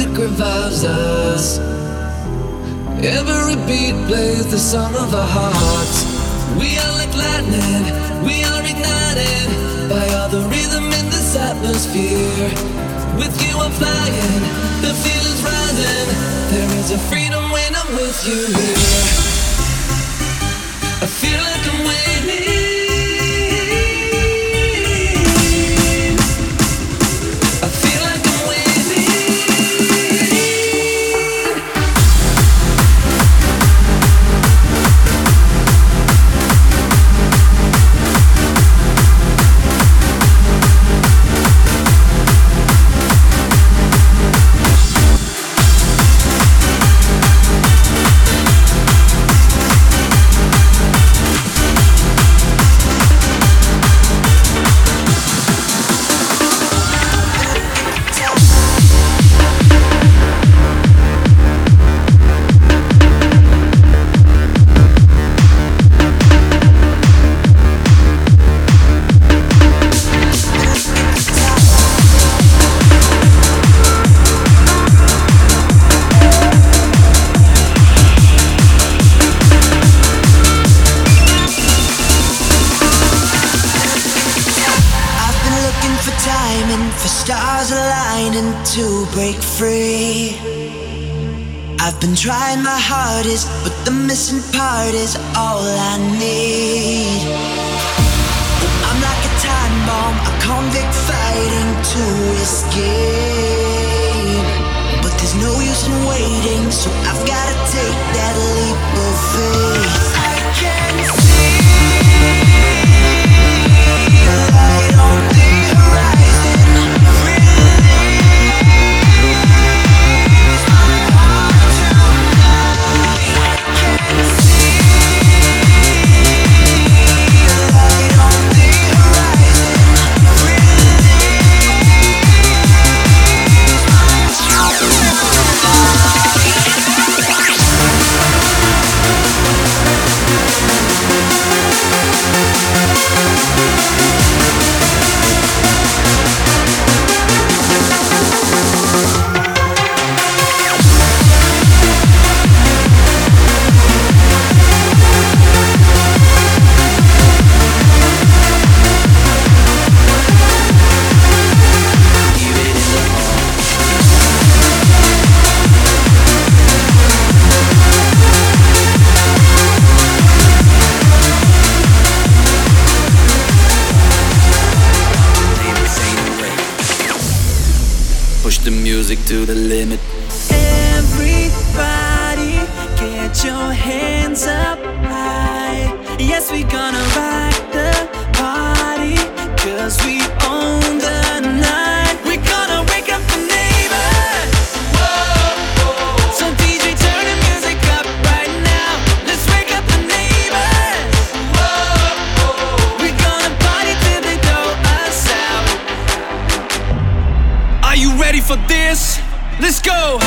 music revives us. Every beat plays the song of our hearts. We are like lightning, we are ignited by all the rhythm in this atmosphere. With you I'm flying, the feeling's rising. There is a freedom when I'm with you here. I feel like I'm winning. Break free. I've been trying my hardest, but the missing part is all I need. I'm like a time bomb, a convict fighting to escape. But there's no use in waiting, so I've gotta take that leap of faith. Limit. Everybody, get your hands up high. Yes, we gonna rock the party, cause we own the night. we gonna wake up the neighbors. Whoa, So DJ, turn the music up right now. Let's wake up the neighbors. Whoa, we gonna party till they throw us out. Are you ready for this? Let's go!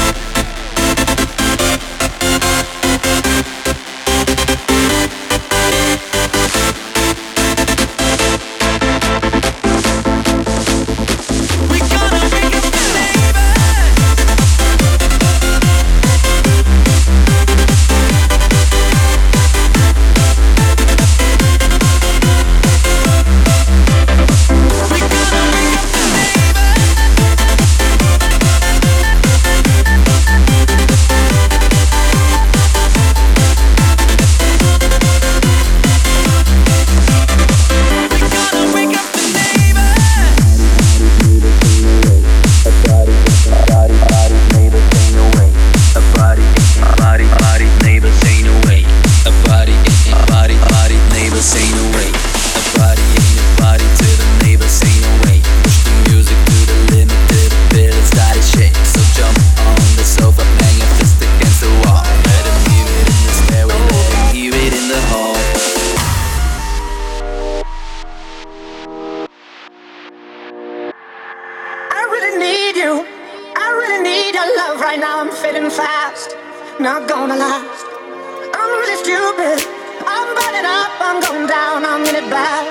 Really. I'm burning up. I'm going down. I'm in it bad.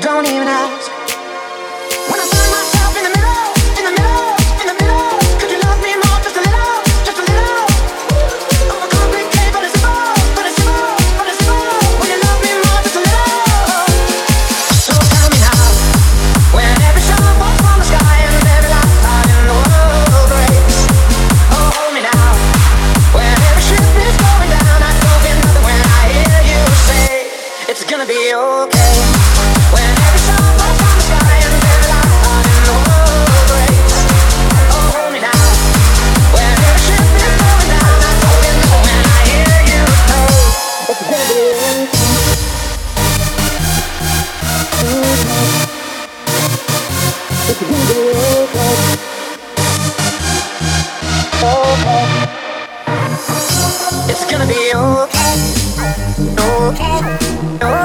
Don't even ask. gonna be okay. Okay. okay.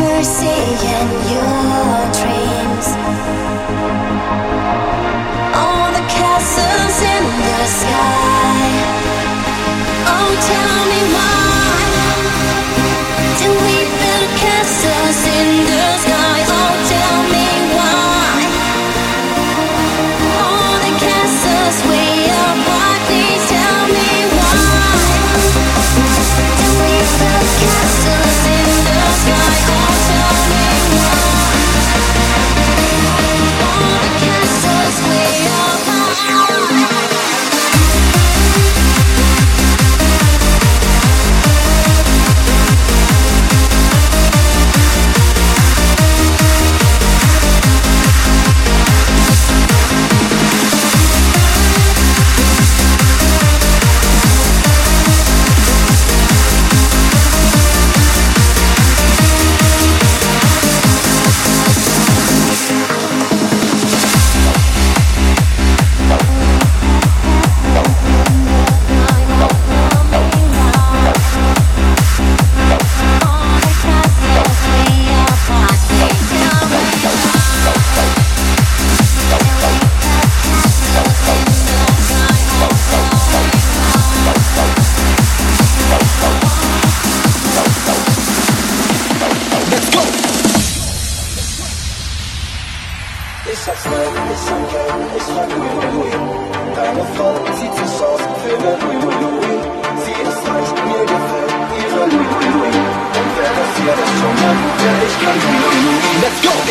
never seeing your dreams.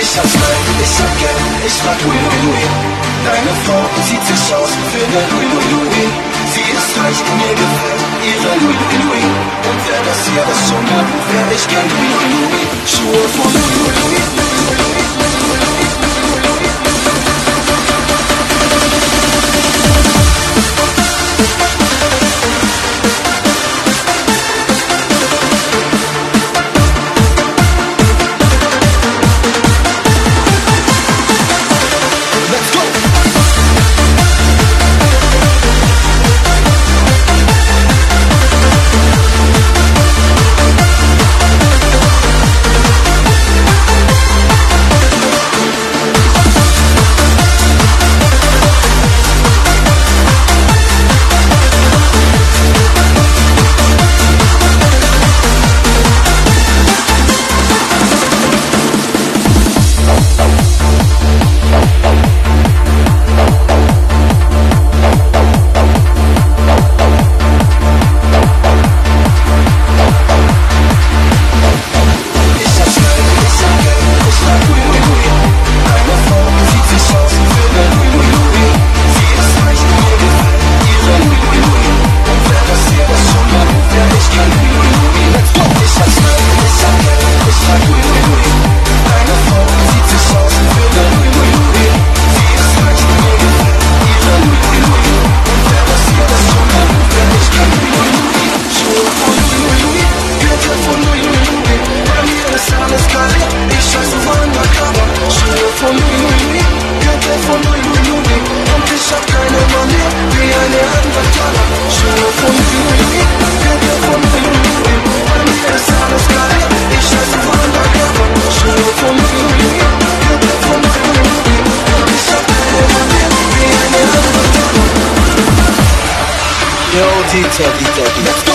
Ich hab's neu, ich hab Geld, ich mag Louis Louis. Deine Frau sieht sich aus für eine Louis Louis. Sie ist reich, mir gefällt ihre Louis Louis. Und wer das hier ist schon hat, wär ich gern Louis Louis. Schuhe von Louis Louis. Louis, Louis, Louis. Let's go, let's go, let's go.